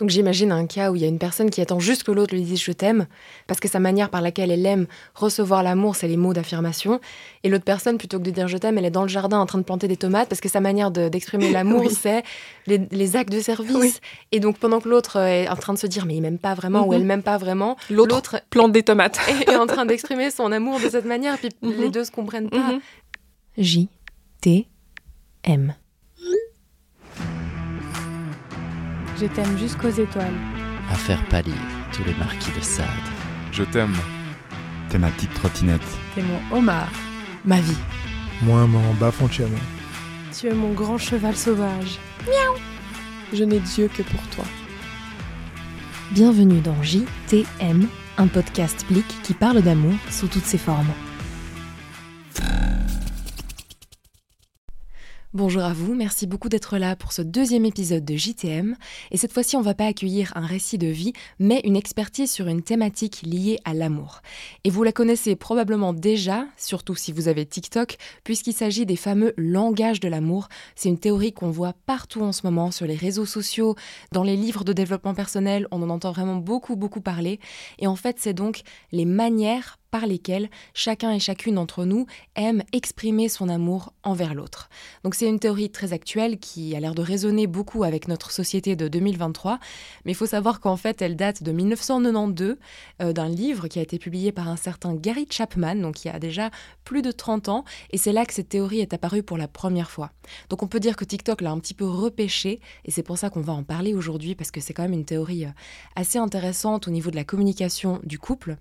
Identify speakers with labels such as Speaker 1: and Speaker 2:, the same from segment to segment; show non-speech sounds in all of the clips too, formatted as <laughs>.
Speaker 1: Donc j'imagine un cas où il y a une personne qui attend juste que l'autre lui dise je t'aime, parce que sa manière par laquelle elle aime recevoir l'amour, c'est les mots d'affirmation. Et l'autre personne, plutôt que de dire je t'aime, elle est dans le jardin en train de planter des tomates, parce que sa manière d'exprimer <laughs> l'amour, c'est les, actes de service. Et donc pendant que l'autre est en train de se dire mais il m'aime pas vraiment ou mhm. elle m'aime pas vraiment,
Speaker 2: l'autre plante des tomates. <laughs>
Speaker 1: est, en train d'exprimer son amour de cette manière, puis mhm. les deux se comprennent pas. Mhm. J, T, M.
Speaker 3: Je t'aime jusqu'aux étoiles.
Speaker 4: À faire pâlir tous les marquis de Sade.
Speaker 5: Je t'aime.
Speaker 6: T'es ma petite trottinette.
Speaker 3: T'es mon homard.
Speaker 1: Ma vie.
Speaker 7: Moi, mon bas fonctionnement.
Speaker 3: Tu es mon grand cheval sauvage.
Speaker 1: Miaou.
Speaker 3: Je n'ai Dieu que pour toi.
Speaker 1: Bienvenue dans JTM, un podcast blic qui parle d'amour sous toutes ses formes. Bonjour à vous, merci beaucoup d'être là pour ce deuxième épisode de JTM. Et cette fois-ci, on va pas accueillir un récit de vie, mais une expertise sur une thématique liée à l'amour. Et vous la connaissez probablement déjà, surtout si vous avez TikTok, puisqu'il s'agit des fameux langages de l'amour. C'est une théorie qu'on voit partout en ce moment sur les réseaux sociaux, dans les livres de développement personnel, on en entend vraiment beaucoup, beaucoup parler. Et en fait, c'est donc les manières par lesquels chacun et chacune d'entre nous aime exprimer son amour envers l'autre. Donc c'est une théorie très actuelle qui a l'air de résonner beaucoup avec notre société de 2023, mais il faut savoir qu'en fait elle date de 1992 euh, d'un livre qui a été publié par un certain Gary Chapman, donc il y a déjà plus de 30 ans, et c'est là que cette théorie est apparue pour la première fois. Donc on peut dire que TikTok l'a un petit peu repêché, et c'est pour ça qu'on va en parler aujourd'hui, parce que c'est quand même une théorie euh, assez intéressante au niveau de la communication du couple.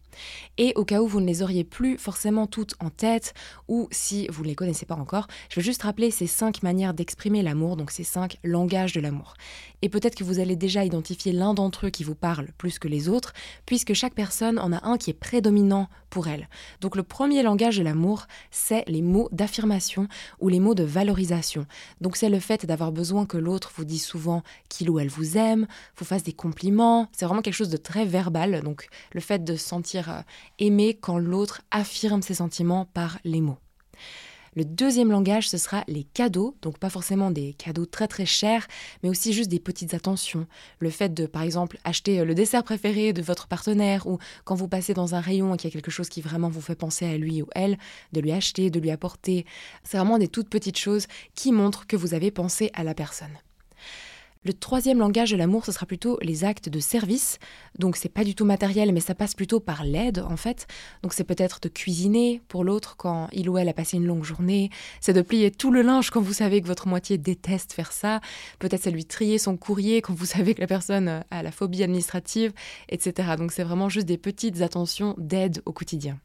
Speaker 1: Et au cas où vous vous ne les auriez plus forcément toutes en tête, ou si vous ne les connaissez pas encore, je vais juste rappeler ces cinq manières d'exprimer l'amour, donc ces cinq langages de l'amour. Et peut-être que vous allez déjà identifier l'un d'entre eux qui vous parle plus que les autres, puisque chaque personne en a un qui est prédominant pour elle. Donc le premier langage de l'amour, c'est les mots d'affirmation ou les mots de valorisation. Donc c'est le fait d'avoir besoin que l'autre vous dise souvent qu'il ou elle vous aime, vous fasse des compliments, c'est vraiment quelque chose de très verbal, donc le fait de se sentir euh, aimé quand l'autre affirme ses sentiments par les mots. Le deuxième langage, ce sera les cadeaux, donc pas forcément des cadeaux très très chers, mais aussi juste des petites attentions. Le fait de, par exemple, acheter le dessert préféré de votre partenaire, ou quand vous passez dans un rayon et qu'il y a quelque chose qui vraiment vous fait penser à lui ou elle, de lui acheter, de lui apporter. C'est vraiment des toutes petites choses qui montrent que vous avez pensé à la personne. Le troisième langage de l'amour, ce sera plutôt les actes de service. Donc c'est pas du tout matériel, mais ça passe plutôt par l'aide en fait. Donc c'est peut-être de cuisiner pour l'autre quand il ou elle a passé une longue journée. C'est de plier tout le linge quand vous savez que votre moitié déteste faire ça. Peut-être c'est lui trier son courrier quand vous savez que la personne a la phobie administrative, etc. Donc c'est vraiment juste des petites attentions d'aide au quotidien.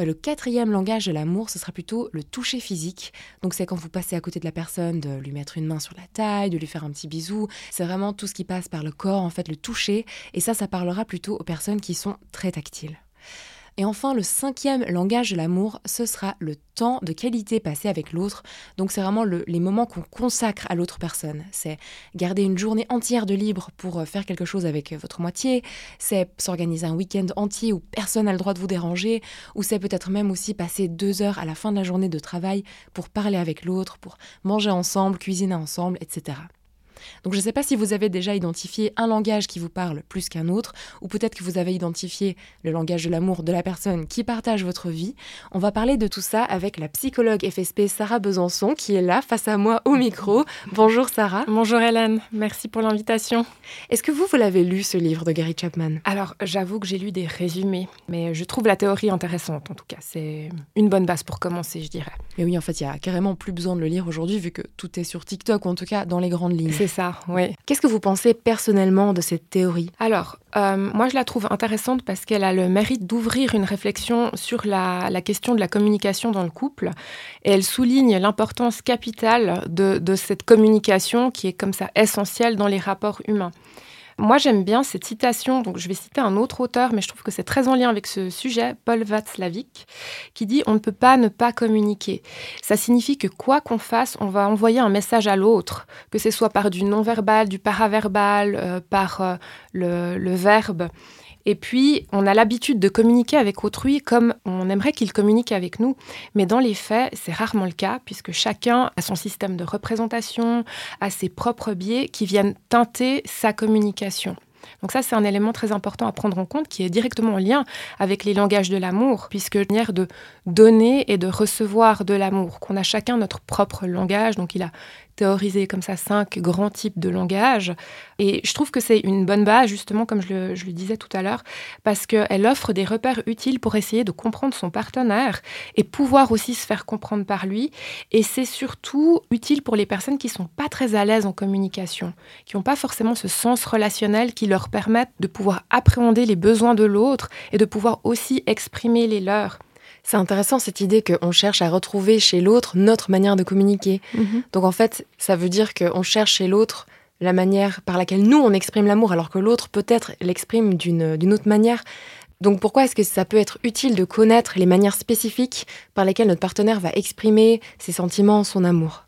Speaker 1: Euh, le quatrième langage de l'amour, ce sera plutôt le toucher physique. Donc c'est quand vous passez à côté de la personne, de lui mettre une main sur la taille, de lui faire un petit bisou. C'est vraiment tout ce qui passe par le corps, en fait, le toucher. Et ça, ça parlera plutôt aux personnes qui sont très tactiles. Et enfin, le cinquième langage de l'amour, ce sera le temps de qualité passé avec l'autre. Donc c'est vraiment les moments qu'on consacre à l'autre personne. C'est garder une journée entière de libre pour euh, faire quelque chose avec euh, votre moitié. C'est s'organiser un week-end entier où personne n'a le droit de vous déranger. Ou c'est peut-être même aussi passer deux heures à la fin de la journée de travail pour parler avec l'autre, pour manger ensemble, cuisiner ensemble, etc. Donc je ne sais pas si vous avez déjà identifié un langage qui vous parle plus qu'un autre, ou peut-être que vous avez identifié le langage de l'amour de la personne qui partage votre vie. On va parler de tout ça avec la psychologue FSP Sarah Besançon qui est là face à moi au micro. Bonjour Sarah.
Speaker 3: Bonjour Hélène, merci pour l'invitation.
Speaker 1: Est-ce que vous, vous l'avez lu ce livre de Gary Chapman?
Speaker 3: Alors j'avoue que j'ai lu des résumés, mais je trouve la théorie intéressante en tout cas. C'est une bonne base pour commencer, je dirais.
Speaker 1: Et oui, en fait, il y a carrément plus besoin de le lire aujourd'hui vu que tout est sur TikTok ou en tout cas dans les grandes lignes
Speaker 3: ça, oui.
Speaker 1: Qu'est-ce que vous pensez personnellement de cette théorie?
Speaker 3: Alors, euh, moi je la trouve intéressante parce qu'elle a le mérite d'ouvrir une réflexion sur la, question de la communication dans le couple. Et elle souligne l'importance capitale de, de cette communication qui est comme ça essentielle dans les rapports humains. Moi, j'aime bien cette citation, donc je vais citer un autre auteur, mais je trouve que c'est très en lien avec ce sujet, Paul Václavic, qui dit On ne peut pas ne pas communiquer. Ça signifie que quoi qu'on fasse, on va envoyer un message à l'autre, que ce soit par du non-verbal, du paraverbal, euh, par euh, le, verbe. Et puis, on a l'habitude de communiquer avec autrui comme on aimerait qu'il communique avec nous. Mais dans les faits, c'est rarement le cas, puisque chacun a son système de représentation, a ses propres biais qui viennent teinter sa communication. Donc ça, c'est un élément très important à prendre en compte qui est directement en lien avec les langages de l'amour, puisque manière de donner et de recevoir de l'amour, qu'on a chacun notre propre langage. Donc il a théoriser comme ça cinq grands types de langage. Et je trouve que c'est une bonne base, justement, comme je le, disais tout à l'heure, parce qu'elle offre des repères utiles pour essayer de comprendre son partenaire et pouvoir aussi se faire comprendre par lui. Et c'est surtout utile pour les personnes qui sont pas très à l'aise en communication, qui n'ont pas forcément ce sens relationnel qui leur permettent de pouvoir appréhender les besoins de l'autre et de pouvoir aussi exprimer les leurs.
Speaker 1: C'est intéressant cette idée qu'on cherche à retrouver chez l'autre notre manière de communiquer. Mhm. Donc en fait, ça veut dire qu'on cherche chez l'autre la manière par laquelle nous, on exprime l'amour, alors que l'autre peut-être l'exprime d'une autre manière. Donc pourquoi est-ce que ça peut être utile de connaître les manières spécifiques par lesquelles notre partenaire va exprimer ses sentiments, son amour?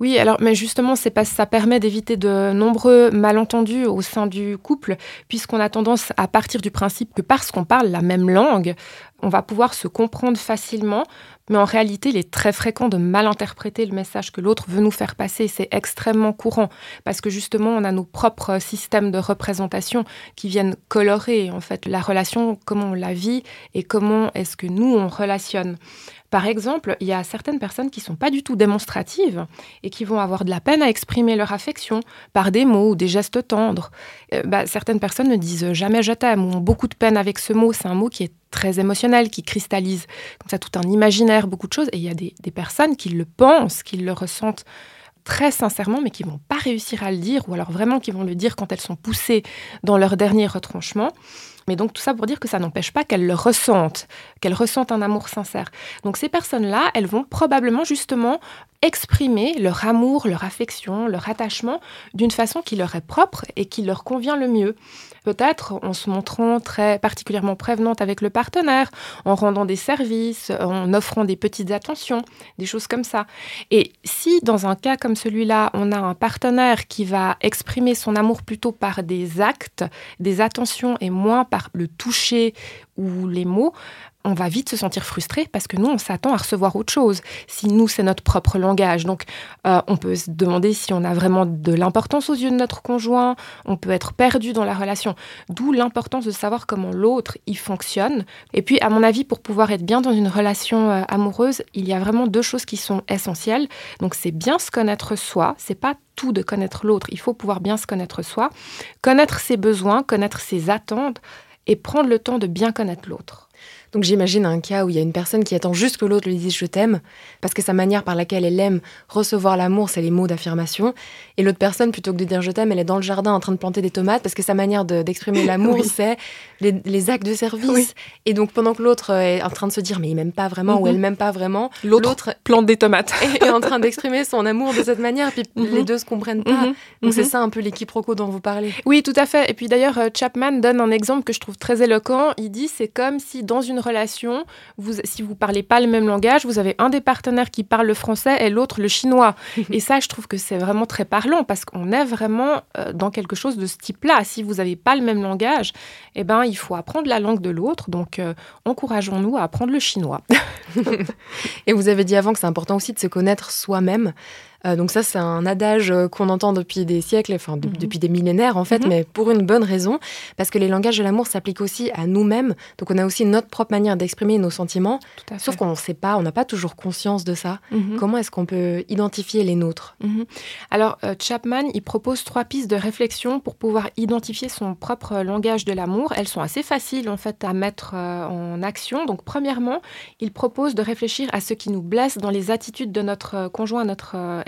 Speaker 3: Oui, alors, mais justement, c'est parce que ça permet d'éviter de nombreux malentendus au sein du couple, puisqu'on a tendance à partir du principe que parce qu'on parle la même langue, on va pouvoir se comprendre facilement, mais en réalité, il est très fréquent de mal interpréter le message que l'autre veut nous faire passer. C'est extrêmement courant parce que justement, on a nos propres systèmes de représentation qui viennent colorer en fait la relation, comment on la vit et comment est-ce que nous on relationne. Par exemple, il y a certaines personnes qui sont pas du tout démonstratives et qui vont avoir de la peine à exprimer leur affection par des mots ou des gestes tendres. Euh, bah, certaines personnes ne disent jamais je t'aime ou ont beaucoup de peine avec ce mot. C'est un mot qui est très émotionnel, qui cristallise ça tout un imaginaire, beaucoup de choses. Et il y a des, personnes qui le pensent, qui le ressentent très sincèrement, mais qui vont pas réussir à le dire, ou alors vraiment qui vont le dire quand elles sont poussées dans leur dernier retranchement. Mais donc tout ça pour dire que ça n'empêche pas qu'elles le ressentent, qu'elles ressentent un amour sincère. Donc ces personnes-là, elles vont probablement justement exprimer leur amour, leur affection, leur attachement d'une façon qui leur est propre et qui leur convient le mieux. Peut-être en se montrant très particulièrement prévenante avec le partenaire, en rendant des services, en offrant des petites attentions, des choses comme ça. Et si dans un cas comme celui-là, on a un partenaire qui va exprimer son amour plutôt par des actes, des attentions et moins par le toucher ou les mots, on va vite se sentir frustré parce que nous, on s'attend à recevoir autre chose. Si nous, c'est notre propre langage. Donc, euh, on peut se demander si on a vraiment de l'importance aux yeux de notre conjoint. On peut être perdu dans la relation. D'où l'importance de savoir comment l'autre y fonctionne. Et puis, à mon avis, pour pouvoir être bien dans une relation euh, amoureuse, il y a vraiment deux choses qui sont essentielles. Donc, c'est bien se connaître soi. C'est pas tout de connaître l'autre. Il faut pouvoir bien se connaître soi, connaître ses besoins, connaître ses attentes et prendre le temps de bien connaître l'autre.
Speaker 1: Donc j'imagine un cas où il y a une personne qui attend juste que l'autre lui dise je t'aime, parce que sa manière par laquelle elle aime recevoir l'amour, c'est les mots d'affirmation. Et l'autre personne, plutôt que de dire je t'aime, elle est dans le jardin en train de planter des tomates, parce que sa manière d'exprimer l'amour, <laughs> c'est les, actes de service. Et donc pendant que l'autre est en train de se dire mais il m'aime pas vraiment ou mhm. elle m'aime pas vraiment,
Speaker 3: l'autre plante des tomates. <laughs>
Speaker 1: est en train d'exprimer son amour de cette manière, puis mhm. les deux se comprennent pas. Mhm. Donc c'est ça un peu l'équiproquo dont vous parlez.
Speaker 3: Oui, tout à fait. Et puis d'ailleurs, euh, Chapman donne un exemple que je trouve très éloquent. Il dit c'est comme si dans une relation, vous, si vous parlez pas le même langage, vous avez un des partenaires qui parle le français et l'autre le chinois. <laughs> et ça, je trouve que c'est vraiment très parlant parce qu'on est vraiment euh, dans quelque chose de ce type-là. Si vous n'avez pas le même langage, eh ben, il faut apprendre la langue de l'autre. Donc, euh, encourageons-nous à apprendre le chinois. <laughs>
Speaker 1: et vous avez dit avant que c'est important aussi de se connaître soi-même. Euh, donc ça, c'est un adage euh, qu'on entend depuis des siècles, enfin mhm. depuis des millénaires en fait, mhm. mais pour une bonne raison, parce que les langages de l'amour s'appliquent aussi à nous-mêmes. Donc on a aussi notre propre manière d'exprimer nos sentiments, sauf qu'on ne sait pas, on n'a pas toujours conscience de ça. Mhm. Comment est-ce qu'on peut identifier les nôtres?
Speaker 3: Alors euh, Chapman, il propose trois pistes de réflexion pour pouvoir identifier son propre langage de l'amour. Elles sont assez faciles en fait à mettre en action. Donc premièrement, il propose de réfléchir à ce qui nous blesse dans les attitudes de notre conjoint, notre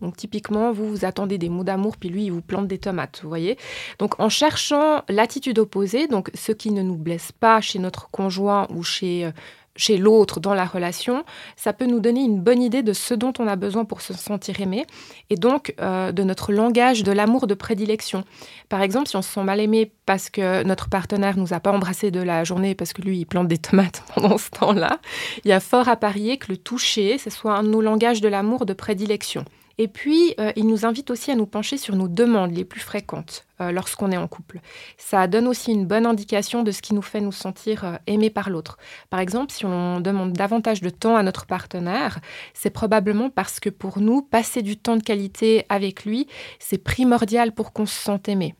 Speaker 3: Donc typiquement, vous vous attendez des mots d'amour, puis lui, il vous plante des tomates, vous voyez. Donc en cherchant l'attitude opposée, donc ce qui ne nous blesse pas chez notre conjoint ou chez euh, chez l'autre dans la relation, ça peut nous donner une bonne idée de ce dont on a besoin pour se sentir aimé et donc euh, de notre langage de l'amour de prédilection. Par exemple, si on se sent mal aimé parce que notre partenaire nous a pas embrassé de la journée parce que lui il plante des tomates <laughs> pendant ce temps-là, il y a fort à parier que le toucher, ce soit un de nos langages de l'amour de prédilection. Et puis, euh, il nous invite aussi à nous pencher sur nos demandes les plus fréquentes euh, lorsqu'on est en couple. Ça donne aussi une bonne indication de ce qui nous fait nous sentir euh, aimés par l'autre. Par exemple, si on demande davantage de temps à notre partenaire, c'est probablement parce que pour nous, passer du temps de qualité avec lui, c'est primordial pour qu'on se sente aimé.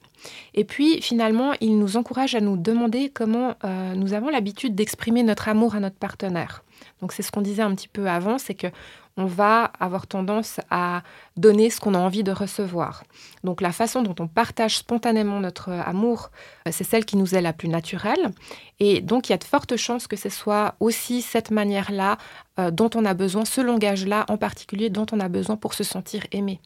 Speaker 3: Et puis finalement, il nous encourage à nous demander comment nous avons l'habitude d'exprimer notre amour à notre partenaire. Donc c'est ce qu'on disait un petit peu avant, c'est que on va avoir tendance à donner ce qu'on a envie de recevoir. Donc la façon dont on partage spontanément notre amour, euh, c'est celle qui nous est la plus naturelle. Et donc il y a de fortes chances que ce soit aussi cette manière-là euh, dont on a besoin, ce langage-là en particulier dont on a besoin pour se sentir aimé.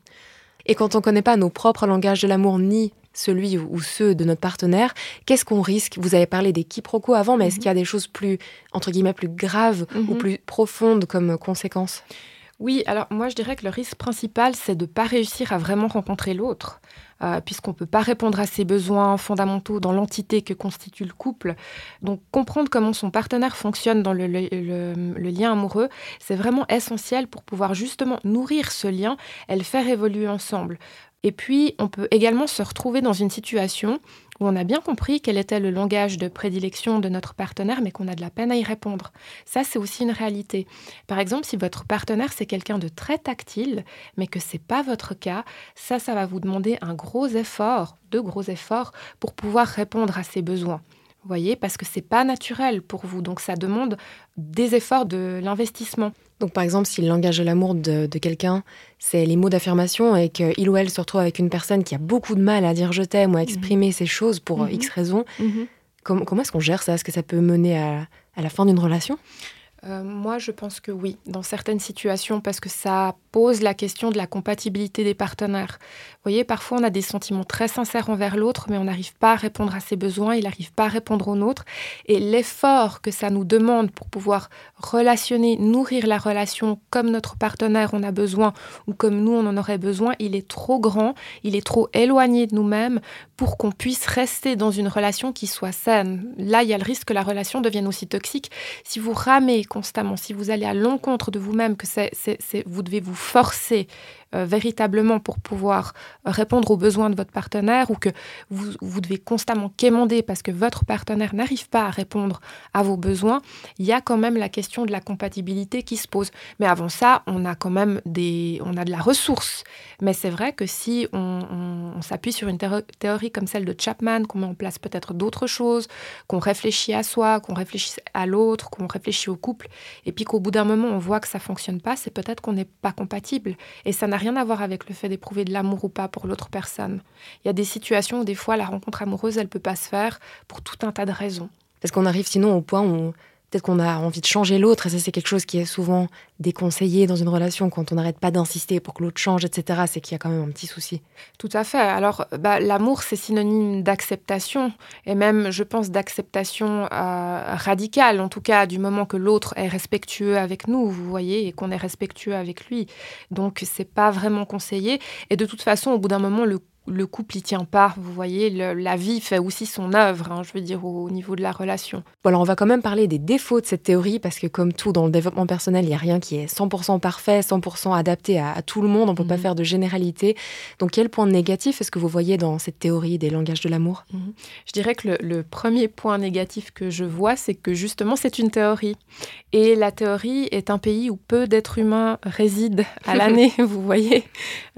Speaker 1: Et quand on ne connaît pas nos propres langages de l'amour ni celui ou ceux de notre partenaire, qu'est-ce qu'on risque? Vous avez parlé des quiproquos avant, mais est-ce mhm. qu'il y a des choses plus, entre guillemets, plus graves ou mhm. plus profondes comme conséquence?
Speaker 3: Oui, alors moi je dirais que le risque principal, c'est de ne pas réussir à vraiment rencontrer l'autre, euh, puisqu'on ne peut pas répondre à ses besoins fondamentaux dans l'entité que constitue le couple. Donc comprendre comment son partenaire fonctionne dans le, le lien amoureux, c'est vraiment essentiel pour pouvoir justement nourrir ce lien et le faire évoluer ensemble. Et puis, on peut également se retrouver dans une situation où on a bien compris quel était le langage de prédilection de notre partenaire, mais qu'on a de la peine à y répondre. Ça, c'est aussi une réalité. Par exemple, si votre partenaire, c'est quelqu'un de très tactile, mais que ce n'est pas votre cas, ça, ça va vous demander un gros effort, de gros efforts, pour pouvoir répondre à ses besoins. Vous voyez, parce que c'est pas naturel pour vous, donc ça demande des efforts de l'investissement.
Speaker 1: Donc par exemple, si le langage de l'amour de, quelqu'un, c'est les mots d'affirmation et qu'il ou elle se retrouve avec une personne qui a beaucoup de mal à dire je t'aime ou à exprimer ces choses pour mhm. X raisons, mhm. comment, est-ce qu'on gère ça? Est-ce que ça peut mener à la fin d'une relation?
Speaker 3: Euh, moi, je pense que oui, dans certaines situations, parce que ça pose la question de la compatibilité des partenaires. Vous voyez, parfois on a des sentiments très sincères envers l'autre, mais on n'arrive pas à répondre à ses besoins, il n'arrive pas à répondre aux nôtres. Et l'effort que ça nous demande pour pouvoir relationner, nourrir la relation comme notre partenaire en a besoin ou comme nous on en aurait besoin, il est trop grand, il est trop éloigné de nous-mêmes pour qu'on puisse rester dans une relation qui soit saine. Là, il y a le risque que la relation devienne aussi toxique. Si vous ramez constamment, si vous allez à l'encontre de vous-même, que c'est, vous devez vous forcer euh, véritablement pour pouvoir répondre aux besoins de votre partenaire ou que vous, vous devez constamment quémander parce que votre partenaire n'arrive pas à répondre à vos besoins, il y a quand même la question de la compatibilité qui se pose. Mais avant ça, on a quand même des, on a de la ressource. Mais c'est vrai que si on, on s'appuie sur une théorie comme celle de Chapman, qu'on met en place peut-être d'autres choses, qu'on réfléchit à soi, qu'on réfléchit à l'autre, qu'on réfléchit au couple, et puis qu'au bout d'un moment on voit que ça fonctionne pas, c'est peut-être qu'on n'est pas compatible. Et ça n'a rien à voir avec le fait d'éprouver de l'amour ou pas pour l'autre personne. Il y a des situations où des fois la rencontre amoureuse, elle peut pas se faire pour tout un tas de raisons.
Speaker 1: Parce qu'on arrive sinon au point où peut-être qu'on a envie de changer l'autre, et ça c'est quelque chose qui est souvent déconseillé dans une relation quand on n'arrête pas d'insister pour que l'autre change, etc. C'est qu'il y a quand même un petit souci.
Speaker 3: Tout à fait. Alors bah, l'amour c'est synonyme d'acceptation, et même je pense d'acceptation euh, radicale, en tout cas du moment que l'autre est respectueux avec nous, vous voyez, et qu'on est respectueux avec lui. Donc c'est pas vraiment conseillé, et de toute façon au bout d'un moment le le couple y tient pas. Vous voyez, la vie fait aussi son œuvre, hein, je veux dire, au, niveau de la relation.
Speaker 1: Bon, alors on va quand même parler des défauts de cette théorie, parce que comme tout dans le développement personnel, il n'y a rien qui est 100% parfait, 100% adapté à, tout le monde, on ne peut pas mhm. faire de généralité. Donc quel point négatif est-ce que vous voyez dans cette théorie des langages de l'amour?
Speaker 3: Mhm. Je dirais que le, premier point négatif que je vois, c'est que justement c'est une théorie. Et la théorie est un pays où peu d'êtres humains résident à <laughs> l'année, vous voyez.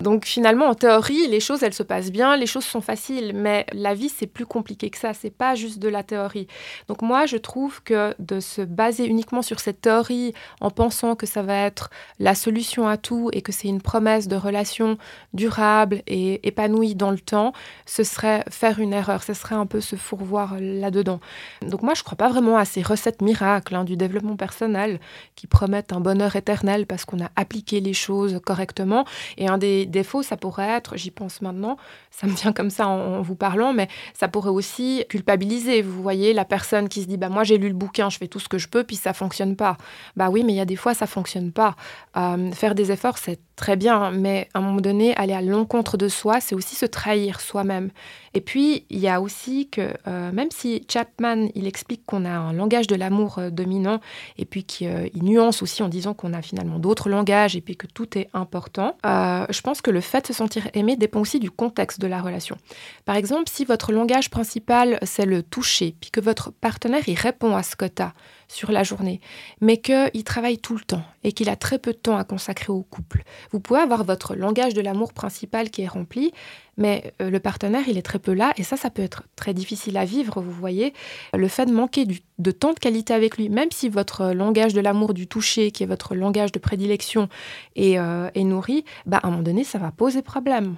Speaker 3: Donc finalement, en théorie, les choses, elles se passent bien, les choses sont faciles, mais la vie, c'est plus compliqué que ça. C'est pas juste de la théorie. Donc moi, je trouve que de se baser uniquement sur cette théorie en pensant que ça va être la solution à tout et que c'est une promesse de relation durable et épanouie dans le temps, ce serait faire une erreur. Ce serait un peu se fourvoir là-dedans. Donc moi, je crois pas vraiment à ces recettes miracles hein, du développement personnel qui promettent un bonheur éternel parce qu'on a appliqué les choses correctement. Et un des défauts, ça pourrait être, j'y pense maintenant, ça me vient comme ça en, vous parlant, mais ça pourrait aussi culpabiliser. Vous voyez, la personne qui se dit, bah moi j'ai lu le bouquin, je fais tout ce que je peux, puis ça fonctionne pas. Bah oui, mais il y a des fois ça fonctionne pas. Euh, faire des efforts, c'est très bien, mais à un moment donné, aller à l'encontre de soi, c'est aussi se trahir soi-même. Et puis, il y a aussi que, euh, même si Chapman, il explique qu'on a un langage de l'amour euh, dominant, et puis qu'il euh, nuance aussi en disant qu'on a finalement d'autres langages, et puis que tout est important, je pense que le fait de se sentir aimé dépend aussi du contexte de la relation. Par exemple, si votre langage principal, c'est le toucher, puis que votre partenaire, il répond à ce quota, sur la journée, mais qu'il travaille tout le temps et qu'il a très peu de temps à consacrer au couple. Vous pouvez avoir votre langage de l'amour principal qui est rempli, mais euh, le partenaire, il est très peu là, et ça, ça peut être très difficile à vivre, vous voyez. Le fait de manquer de temps de qualité avec lui, même si votre langage de l'amour du toucher, qui est votre langage de prédilection, est, euh, nourri, bah, à un moment donné, ça va poser problème.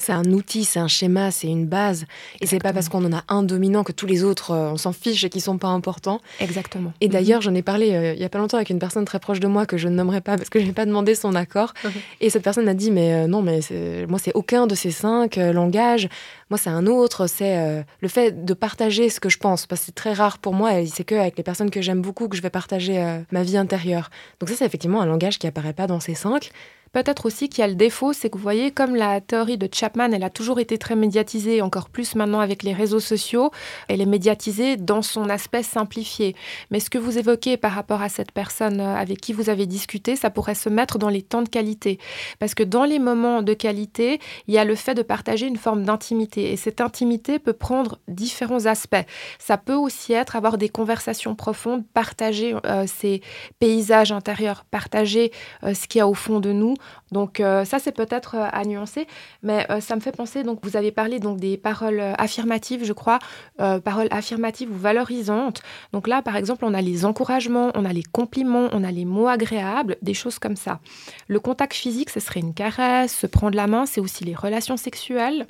Speaker 1: C'est un outil, c'est un schéma, c'est une base. Et c'est pas parce qu'on en a un dominant que tous les autres, euh, on s'en fiche et qu'ils sont pas importants.
Speaker 3: Exactement.
Speaker 1: Et d'ailleurs, j'en ai parlé euh, il y a pas longtemps avec une personne très proche de moi que je ne nommerai pas parce que je n'ai pas demandé son accord. Et cette personne a dit mais euh, non, mais moi c'est aucun de ces cinq langages. Moi c'est un autre. C'est le fait de partager ce que je pense parce que c'est très rare pour moi. Et c'est que avec les personnes que j'aime beaucoup que je vais partager ma vie intérieure. Donc ça c'est effectivement un langage qui apparaît pas dans ces cinq.
Speaker 3: Peut-être aussi qu'il y a le défaut, c'est que vous voyez, comme la théorie de Chapman, elle a toujours été très médiatisée, encore plus maintenant avec les réseaux sociaux, elle est médiatisée dans son aspect simplifié. Mais ce que vous évoquez par rapport à cette personne euh, avec qui vous avez discuté, ça pourrait se mettre dans les temps de qualité. Parce que dans les moments de qualité, il y a le fait de partager une forme d'intimité. Et cette intimité peut prendre différents aspects. Ça peut aussi être avoir des conversations profondes, partager euh, ses paysages intérieurs, partager euh, ce qu'il y a au fond de nous donc euh, ça, c'est peut-être euh, à nuancer, mais euh, ça me fait penser, donc vous avez parlé donc des paroles affirmatives, je crois, paroles affirmatives ou valorisantes. Donc là, par exemple, on a les encouragements, on a les compliments, on a les mots agréables, des choses comme ça. Le contact physique, ce serait une caresse, se prendre la main, c'est aussi les relations sexuelles.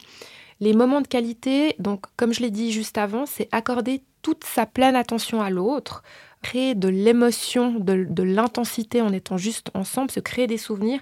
Speaker 3: Les moments de qualité, donc comme je l'ai dit juste avant, c'est accorder toute sa pleine attention à l'autre, créer de l'émotion, de, l'intensité en étant juste ensemble, se créer des souvenirs.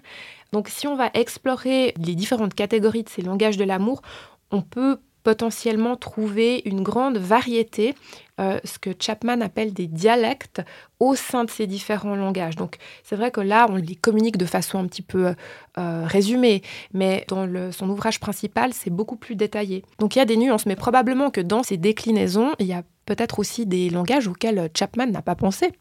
Speaker 3: Donc si on va explorer les différentes catégories de ces langages de l'amour, on peut potentiellement trouver une grande variété, euh, ce que Chapman appelle des dialectes au sein de ces différents langages. Donc c'est vrai que là, on les communique de façon un petit peu euh, résumée, mais dans son ouvrage principal, c'est beaucoup plus détaillé. Donc il y a des nuances, mais probablement que dans ces déclinaisons, il y a peut-être aussi des langages auxquels Chapman n'a pas pensé.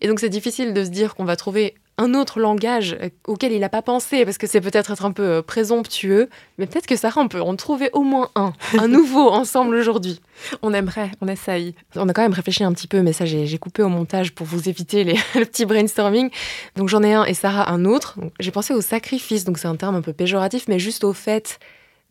Speaker 1: Et donc c'est difficile de se dire qu'on va trouver un autre langage euh, auquel il n'a pas pensé, parce que c'est peut-être être un peu euh, présomptueux, mais peut-être que Sarah, on peut en trouver au moins un, un <laughs> nouveau ensemble aujourd'hui.
Speaker 3: On aimerait, on essaye.
Speaker 1: On a quand même réfléchi un petit peu, mais ça j'ai coupé au montage pour vous éviter les, <laughs> le petit brainstorming. Donc j'en ai un et Sarah un autre. J'ai pensé au sacrifice, donc c'est un terme un peu péjoratif, mais juste au fait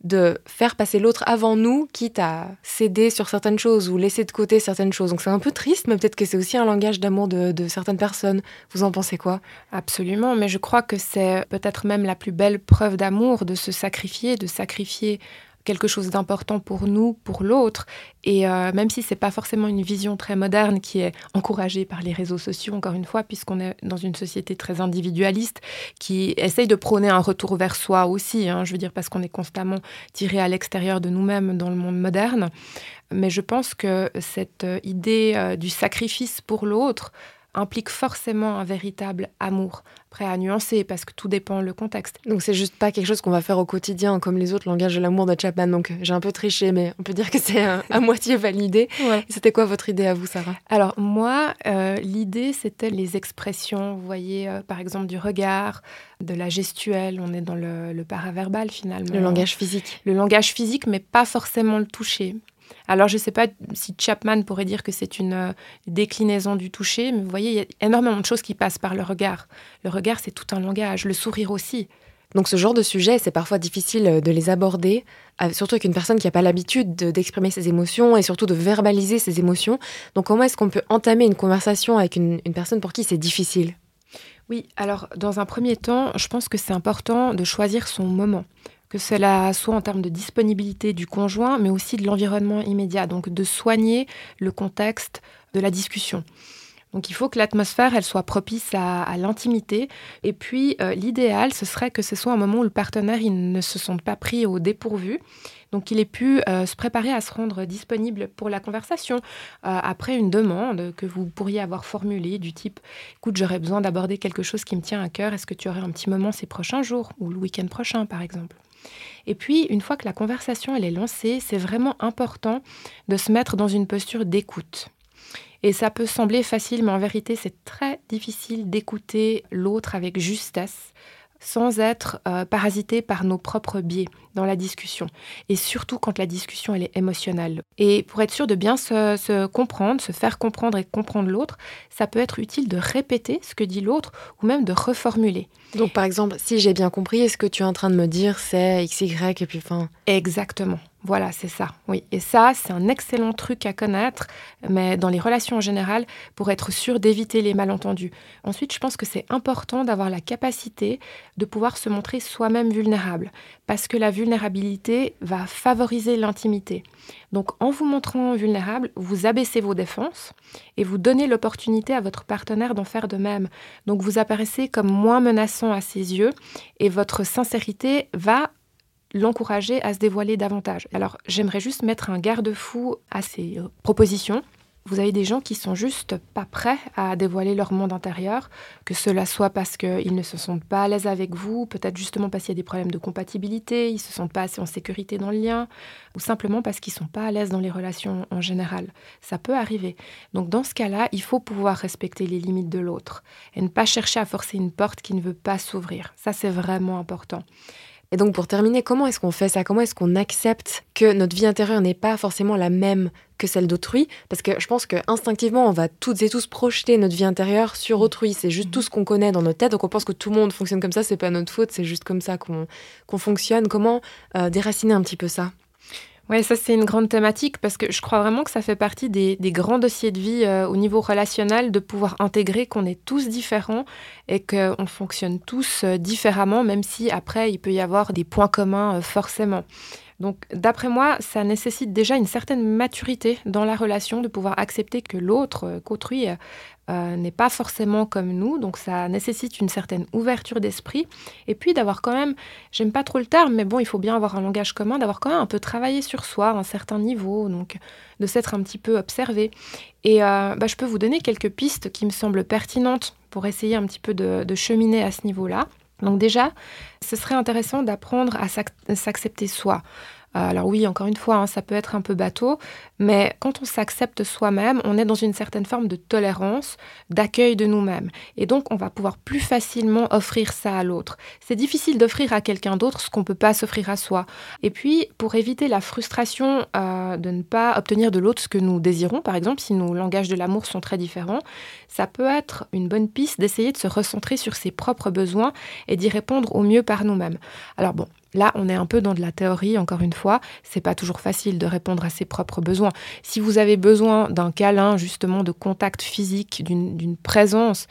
Speaker 1: de faire passer l'autre avant nous, quitte à céder sur certaines choses ou laisser de côté certaines choses. Donc c'est un peu triste, mais peut-être que c'est aussi un langage d'amour de, de, certaines personnes. Vous en pensez quoi?
Speaker 3: Absolument, mais je crois que c'est peut-être même la plus belle preuve d'amour de se sacrifier, de sacrifier quelque chose d'important pour nous, pour l'autre. Et euh, même si c'est pas forcément une vision très moderne qui est encouragée par les réseaux sociaux, encore une fois, puisqu'on est dans une société très individualiste qui essaye de prôner un retour vers soi aussi, hein, je veux dire, parce qu'on est constamment tiré à l'extérieur de nous-mêmes dans le monde moderne. Mais je pense que cette euh, idée euh, du sacrifice pour l'autre implique forcément un véritable amour. Prêt à nuancer parce que tout dépend le contexte.
Speaker 1: Donc c'est juste pas quelque chose qu'on va faire au quotidien comme les autres langages de l'amour de Chapman. Donc j'ai un peu triché, mais on peut dire que c'est à, moitié validé. C'était quoi votre idée à vous, Sarah?
Speaker 3: Alors moi, euh, l'idée c'était les expressions. Vous voyez, euh, par exemple du regard, de la gestuelle. On est dans le, le paraverbal finalement.
Speaker 1: Le langage physique.
Speaker 3: Le langage physique, mais pas forcément le toucher. Alors, je ne sais pas si Chapman pourrait dire que c'est une euh, déclinaison du toucher, mais vous voyez, il y a énormément de choses qui passent par le regard. Le regard, c'est tout un langage, le sourire aussi.
Speaker 1: Donc ce genre de sujet, c'est parfois difficile euh, de les aborder, euh, surtout avec une personne qui n'a pas l'habitude d'exprimer ses émotions et surtout de verbaliser ses émotions. Donc comment est-ce qu'on peut entamer une conversation avec une personne pour qui c'est difficile?
Speaker 3: Oui, alors dans un premier temps, je pense que c'est important de choisir son moment cela soit en termes de disponibilité du conjoint, mais aussi de l'environnement immédiat, donc de soigner le contexte de la discussion. Donc il faut que l'atmosphère, elle soit propice à, l'intimité. Et puis euh, l'idéal, ce serait que ce soit un moment où le partenaire, il ne se sente pas pris au dépourvu. Donc qu'il ait pu euh, se préparer à se rendre disponible pour la conversation après une demande que vous pourriez avoir formulée du type écoute, j'aurais besoin d'aborder quelque chose qui me tient à cœur, est-ce que tu aurais un petit moment ces prochains jours ou le week-end prochain par exemple? Et puis, une fois que la conversation elle est lancée, c'est vraiment important de se mettre dans une posture d'écoute. Et ça peut sembler facile, mais en vérité, c'est très difficile d'écouter l'autre avec justesse sans être euh, parasité par nos propres biais dans la discussion. Et surtout quand la discussion elle est émotionnelle. Et pour être sûr de bien se, se comprendre, se faire comprendre et comprendre l'autre, ça peut être utile de répéter ce que dit l'autre ou même de reformuler.
Speaker 1: Donc par exemple, si j'ai bien compris, est-ce que tu es en train de me dire c'est XY et puis fin
Speaker 3: Exactement. Voilà, c'est ça, oui. Et ça, c'est un excellent truc à connaître, mais dans les relations en général, pour être sûr d'éviter les malentendus. Ensuite, je pense que c'est important d'avoir la capacité de pouvoir se montrer soi-même vulnérable, parce que la vulnérabilité va favoriser l'intimité. Donc, en vous montrant vulnérable, vous abaissez vos défenses et vous donnez l'opportunité à votre partenaire d'en faire de même. Donc, vous apparaissez comme moins menaçant à ses yeux et votre sincérité va l'encourager à se dévoiler davantage. Alors j'aimerais juste mettre un garde-fou à ces euh, propositions. Vous avez des gens qui sont juste pas prêts à dévoiler leur monde intérieur, que cela soit parce qu'ils ne se sentent pas à l'aise avec vous, peut-être justement parce qu'il y a des problèmes de compatibilité, ils se sentent pas assez en sécurité dans le lien, ou simplement parce qu'ils sont pas à l'aise dans les relations en général. Ça peut arriver. Donc dans ce cas-là, il faut pouvoir respecter les limites de l'autre et ne pas chercher à forcer une porte qui ne veut pas s'ouvrir. Ça c'est vraiment important.
Speaker 1: Et donc pour terminer, comment est-ce qu'on fait ça? Comment est-ce qu'on accepte que notre vie intérieure n'est pas forcément la même que celle d'autrui? Parce que je pense que instinctivement, on va toutes et tous projeter notre vie intérieure sur autrui. C'est juste tout ce qu'on connaît dans notre tête. Donc on pense que tout le monde fonctionne comme ça. C'est pas notre faute. C'est juste comme ça qu'on fonctionne. Comment euh, déraciner un petit peu ça?
Speaker 3: Oui, ça c'est une grande thématique parce que je crois vraiment que ça fait partie des, grands dossiers de vie euh, au niveau relationnel de pouvoir intégrer qu'on est tous différents et qu'on fonctionne tous euh, différemment, même si après il peut y avoir des points communs euh, forcément. Donc, d'après moi, ça nécessite déjà une certaine maturité dans la relation de pouvoir accepter que l'autre, euh, qu'autrui, euh, n'est pas forcément comme nous. Donc, ça nécessite une certaine ouverture d'esprit. Et puis, d'avoir quand même, j'aime pas trop le terme, mais bon, il faut bien avoir un langage commun, d'avoir quand même un peu travaillé sur soi à un certain niveau. Donc, de s'être un petit peu observé. Et euh, bah, je peux vous donner quelques pistes qui me semblent pertinentes pour essayer un petit peu de cheminer à ce niveau-là. Donc déjà, ce serait intéressant d'apprendre à s'accepter soi. Alors oui, encore une fois, hein, ça peut être un peu bateau, mais quand on s'accepte soi-même, on est dans une certaine forme de tolérance, d'accueil de nous-mêmes. Et donc, on va pouvoir plus facilement offrir ça à l'autre. C'est difficile d'offrir à quelqu'un d'autre ce qu'on ne peut pas s'offrir à soi. Et puis, pour éviter la frustration euh, de ne pas obtenir de l'autre ce que nous désirons, par exemple, si nos langages de l'amour sont très différents, ça peut être une bonne piste d'essayer de se recentrer sur ses propres besoins et d'y répondre au mieux par nous-mêmes. Alors bon, Là, on est un peu dans de la théorie, encore une fois. C'est pas toujours facile de répondre à ses propres besoins. Si vous avez besoin d'un câlin, justement, de contact physique, d'une présence,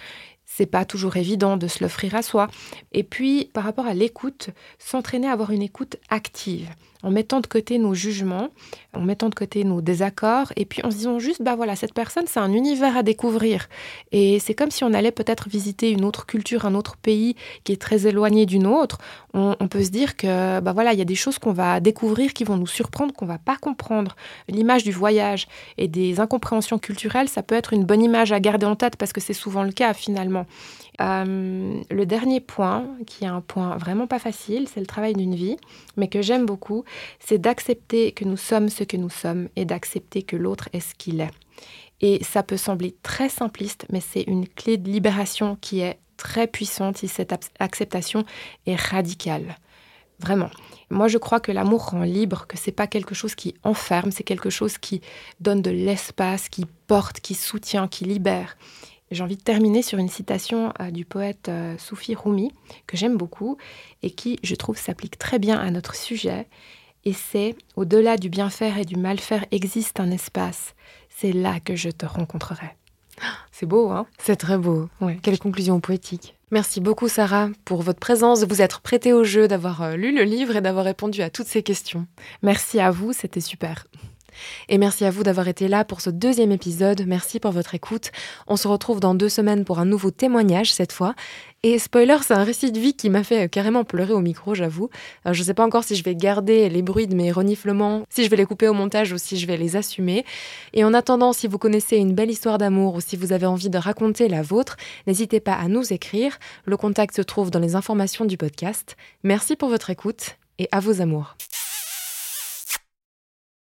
Speaker 3: c'est pas toujours évident de se l'offrir à soi. Et puis, par rapport à l'écoute, s'entraîner à avoir une écoute active en mettant de côté nos jugements, en mettant de côté nos désaccords, et puis en se disant juste, bah voilà, cette personne, c'est un univers à découvrir. Et c'est comme si on allait peut-être visiter une autre culture, un autre pays qui est très éloigné d'une autre. On, peut se dire que, bah voilà, il y a des choses qu'on va découvrir qui vont nous surprendre, qu'on va pas comprendre. L'image du voyage et des incompréhensions culturelles, ça peut être une bonne image à garder en tête parce que c'est souvent le cas finalement. Euh, le dernier point, qui est un point vraiment pas facile, c'est le travail d'une vie, mais que j'aime beaucoup, c'est d'accepter que nous sommes ce que nous sommes et d'accepter que l'autre est ce qu'il est. Et ça peut sembler très simpliste, mais c'est une clé de libération qui est très puissante si cette acceptation est radicale. Vraiment. Moi, je crois que l'amour rend libre, que c'est pas quelque chose qui enferme, c'est quelque chose qui donne de l'espace, qui porte, qui soutient, qui libère. J'ai envie de terminer sur une citation euh, du poète euh, Soufi Rumi, que j'aime beaucoup et qui, je trouve, s'applique très bien à notre sujet. Et c'est Au-delà du bien faire et du mal faire existe un espace. C'est là que je te rencontrerai. C'est beau, hein?
Speaker 1: C'est très beau. Quelle conclusion poétique. Merci beaucoup, Sarah, pour votre présence, de vous être prêtée au jeu, d'avoir euh, lu le livre et d'avoir répondu à toutes ces questions.
Speaker 3: Merci à vous, c'était super.
Speaker 1: Et merci à vous d'avoir été là pour ce deuxième épisode. Merci pour votre écoute. On se retrouve dans deux semaines pour un nouveau témoignage cette fois. Et spoiler, c'est un récit de vie qui m'a fait carrément pleurer au micro, j'avoue. Euh, je ne sais pas encore si je vais garder les bruits de mes reniflements, si je vais les couper au montage ou si je vais les assumer. Et en attendant, si vous connaissez une belle histoire d'amour ou si vous avez envie de raconter la vôtre, n'hésitez pas à nous écrire. Le contact se trouve dans les informations du podcast. Merci pour votre écoute et à vos amours.